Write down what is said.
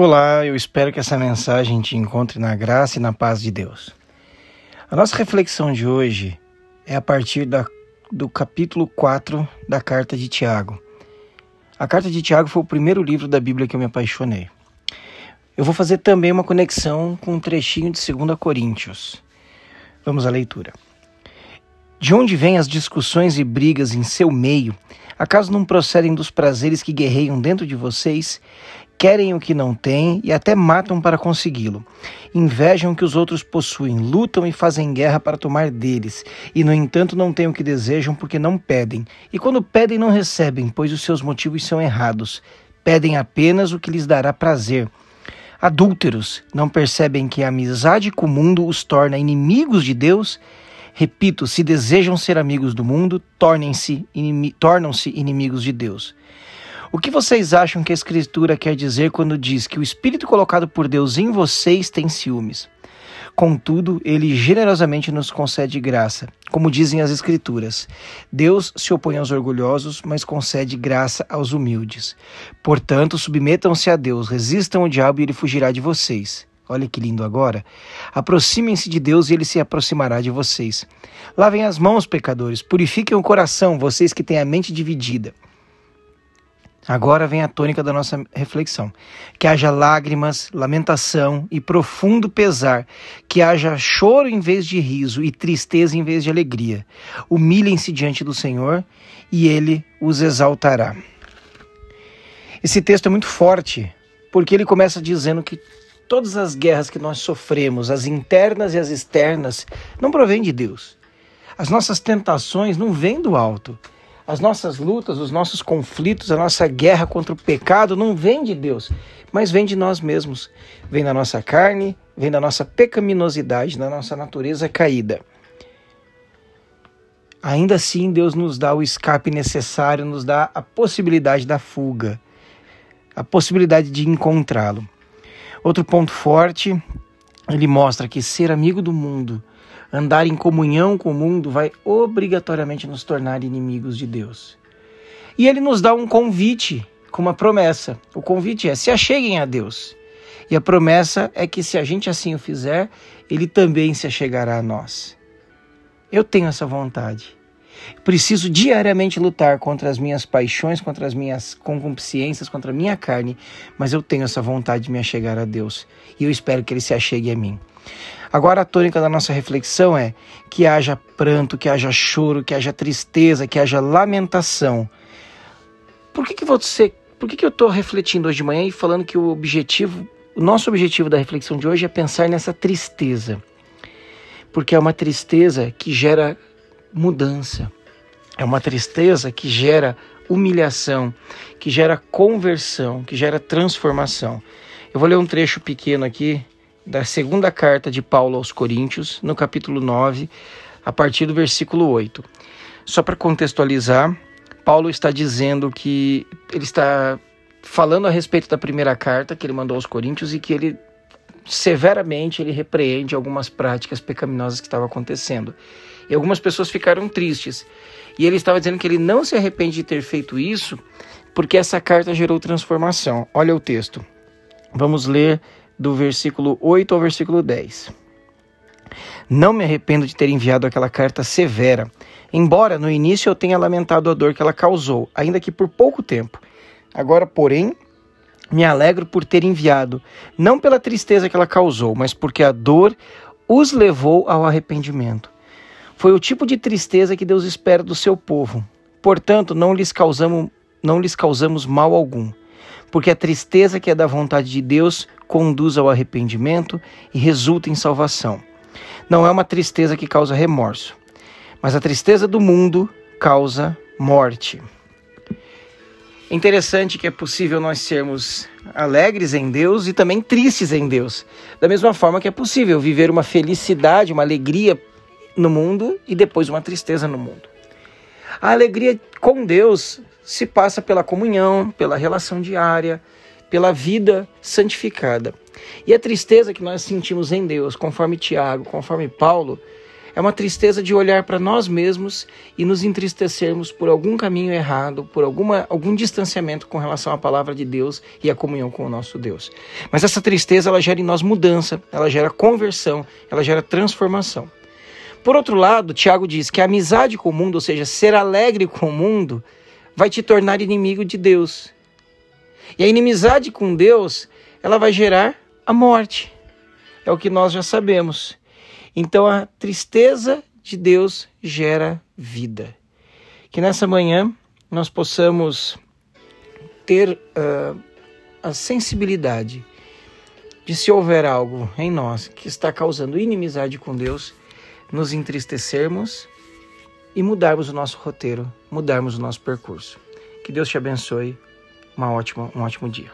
Olá, eu espero que essa mensagem te encontre na graça e na paz de Deus. A nossa reflexão de hoje é a partir da, do capítulo 4 da carta de Tiago. A carta de Tiago foi o primeiro livro da Bíblia que eu me apaixonei. Eu vou fazer também uma conexão com um trechinho de 2 Coríntios. Vamos à leitura. De onde vêm as discussões e brigas em seu meio? Acaso não procedem dos prazeres que guerreiam dentro de vocês? Querem o que não têm e até matam para consegui-lo. Invejam o que os outros possuem, lutam e fazem guerra para tomar deles, e no entanto não têm o que desejam porque não pedem. E quando pedem, não recebem, pois os seus motivos são errados. Pedem apenas o que lhes dará prazer. Adúlteros, não percebem que a amizade com o mundo os torna inimigos de Deus? Repito, se desejam ser amigos do mundo, tornem-se tornam-se inimigos de Deus. O que vocês acham que a Escritura quer dizer quando diz que o Espírito colocado por Deus em vocês tem ciúmes? Contudo, ele generosamente nos concede graça. Como dizem as Escrituras, Deus se opõe aos orgulhosos, mas concede graça aos humildes. Portanto, submetam-se a Deus, resistam o diabo e ele fugirá de vocês. Olha que lindo agora. Aproximem-se de Deus e ele se aproximará de vocês. Lavem as mãos, pecadores, purifiquem o coração, vocês que têm a mente dividida. Agora vem a tônica da nossa reflexão. Que haja lágrimas, lamentação e profundo pesar, que haja choro em vez de riso e tristeza em vez de alegria. Humilhem-se diante do Senhor e ele os exaltará. Esse texto é muito forte, porque ele começa dizendo que todas as guerras que nós sofremos, as internas e as externas, não provêm de Deus. As nossas tentações não vêm do alto as nossas lutas, os nossos conflitos, a nossa guerra contra o pecado não vem de Deus, mas vem de nós mesmos. Vem da nossa carne, vem da nossa pecaminosidade, da nossa natureza caída. Ainda assim, Deus nos dá o escape necessário, nos dá a possibilidade da fuga, a possibilidade de encontrá-lo. Outro ponto forte, ele mostra que ser amigo do mundo andar em comunhão com o mundo vai obrigatoriamente nos tornar inimigos de Deus. E ele nos dá um convite com uma promessa. O convite é: se acheguem a Deus. E a promessa é que se a gente assim o fizer, ele também se achegará a nós. Eu tenho essa vontade. Preciso diariamente lutar contra as minhas paixões, contra as minhas concupiscências, contra a minha carne, mas eu tenho essa vontade de me achegar a Deus e eu espero que Ele se achegue a mim. Agora a tônica da nossa reflexão é que haja pranto, que haja choro, que haja tristeza, que haja lamentação. Por que, que você, por que, que eu estou refletindo hoje de manhã e falando que o objetivo, o nosso objetivo da reflexão de hoje é pensar nessa tristeza? Porque é uma tristeza que gera mudança. É uma tristeza que gera humilhação, que gera conversão, que gera transformação. Eu vou ler um trecho pequeno aqui da segunda carta de Paulo aos Coríntios, no capítulo 9, a partir do versículo 8. Só para contextualizar, Paulo está dizendo que ele está falando a respeito da primeira carta que ele mandou aos Coríntios e que ele severamente ele repreende algumas práticas pecaminosas que estavam acontecendo. E algumas pessoas ficaram tristes. E ele estava dizendo que ele não se arrepende de ter feito isso, porque essa carta gerou transformação. Olha o texto. Vamos ler do versículo 8 ao versículo 10. Não me arrependo de ter enviado aquela carta severa, embora no início eu tenha lamentado a dor que ela causou, ainda que por pouco tempo. Agora, porém, me alegro por ter enviado, não pela tristeza que ela causou, mas porque a dor os levou ao arrependimento. Foi o tipo de tristeza que Deus espera do seu povo. Portanto, não lhes causamos, não lhes causamos mal algum porque a tristeza que é da vontade de Deus conduz ao arrependimento e resulta em salvação. Não é uma tristeza que causa remorso, mas a tristeza do mundo causa morte. Interessante que é possível nós sermos alegres em Deus e também tristes em Deus. Da mesma forma que é possível viver uma felicidade, uma alegria no mundo e depois uma tristeza no mundo. A alegria com Deus se passa pela comunhão, pela relação diária, pela vida santificada. E a tristeza que nós sentimos em Deus, conforme Tiago, conforme Paulo, É uma tristeza de olhar para nós mesmos e nos entristecermos por algum caminho errado, por alguma, algum distanciamento com relação à palavra de Deus e à comunhão com o nosso Deus. Mas essa tristeza ela gera em nós mudança, ela gera conversão, ela gera transformação. Por outro lado, Tiago diz que a amizade com o mundo, ou seja, ser alegre com o mundo, vai te tornar inimigo de Deus. E a inimizade com Deus, ela vai gerar a morte. É o que nós já sabemos. Então a tristeza de Deus gera vida. Que nessa manhã nós possamos ter uh, a sensibilidade de se houver algo em nós que está causando inimizade com Deus, nos entristecermos e mudarmos o nosso roteiro, mudarmos o nosso percurso. Que Deus te abençoe. Uma ótima, um ótimo dia.